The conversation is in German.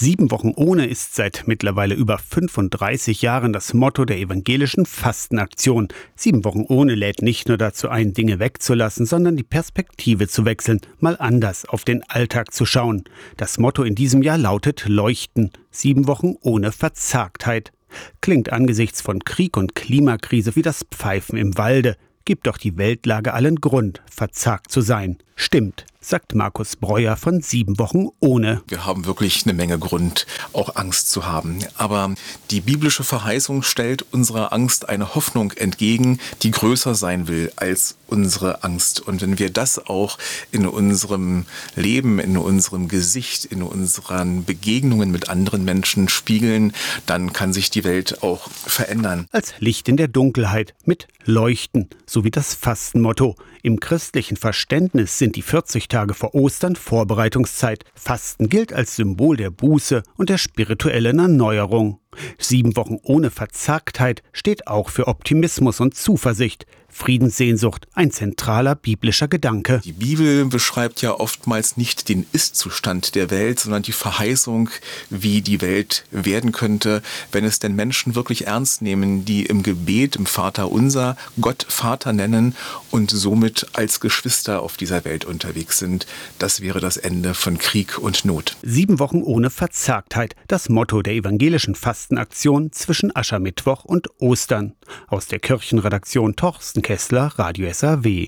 Sieben Wochen ohne ist seit mittlerweile über 35 Jahren das Motto der evangelischen Fastenaktion. Sieben Wochen ohne lädt nicht nur dazu ein, Dinge wegzulassen, sondern die Perspektive zu wechseln, mal anders auf den Alltag zu schauen. Das Motto in diesem Jahr lautet Leuchten. Sieben Wochen ohne Verzagtheit. Klingt angesichts von Krieg und Klimakrise wie das Pfeifen im Walde, gibt doch die Weltlage allen Grund, verzagt zu sein. Stimmt sagt Markus Breuer von sieben Wochen ohne. Wir haben wirklich eine Menge Grund, auch Angst zu haben. Aber die biblische Verheißung stellt unserer Angst eine Hoffnung entgegen, die größer sein will als unsere Angst. Und wenn wir das auch in unserem Leben, in unserem Gesicht, in unseren Begegnungen mit anderen Menschen spiegeln, dann kann sich die Welt auch verändern. Als Licht in der Dunkelheit mit Leuchten, so wie das Fastenmotto. Im christlichen Verständnis sind die 40 Tage vor Ostern Vorbereitungszeit. Fasten gilt als Symbol der Buße und der spirituellen Erneuerung. Sieben Wochen ohne Verzagtheit steht auch für Optimismus und Zuversicht. Friedenssehnsucht, ein zentraler biblischer Gedanke. Die Bibel beschreibt ja oftmals nicht den Ist-Zustand der Welt, sondern die Verheißung, wie die Welt werden könnte, wenn es denn Menschen wirklich ernst nehmen, die im Gebet, im Vater unser, Gott Vater nennen und somit als Geschwister auf dieser Welt unterwegs sind. Das wäre das Ende von Krieg und Not. Sieben Wochen ohne Verzagtheit, das Motto der evangelischen Fastenaktion zwischen Aschermittwoch und Ostern. Aus der Kirchenredaktion Torsten Kessler, Radio SAW.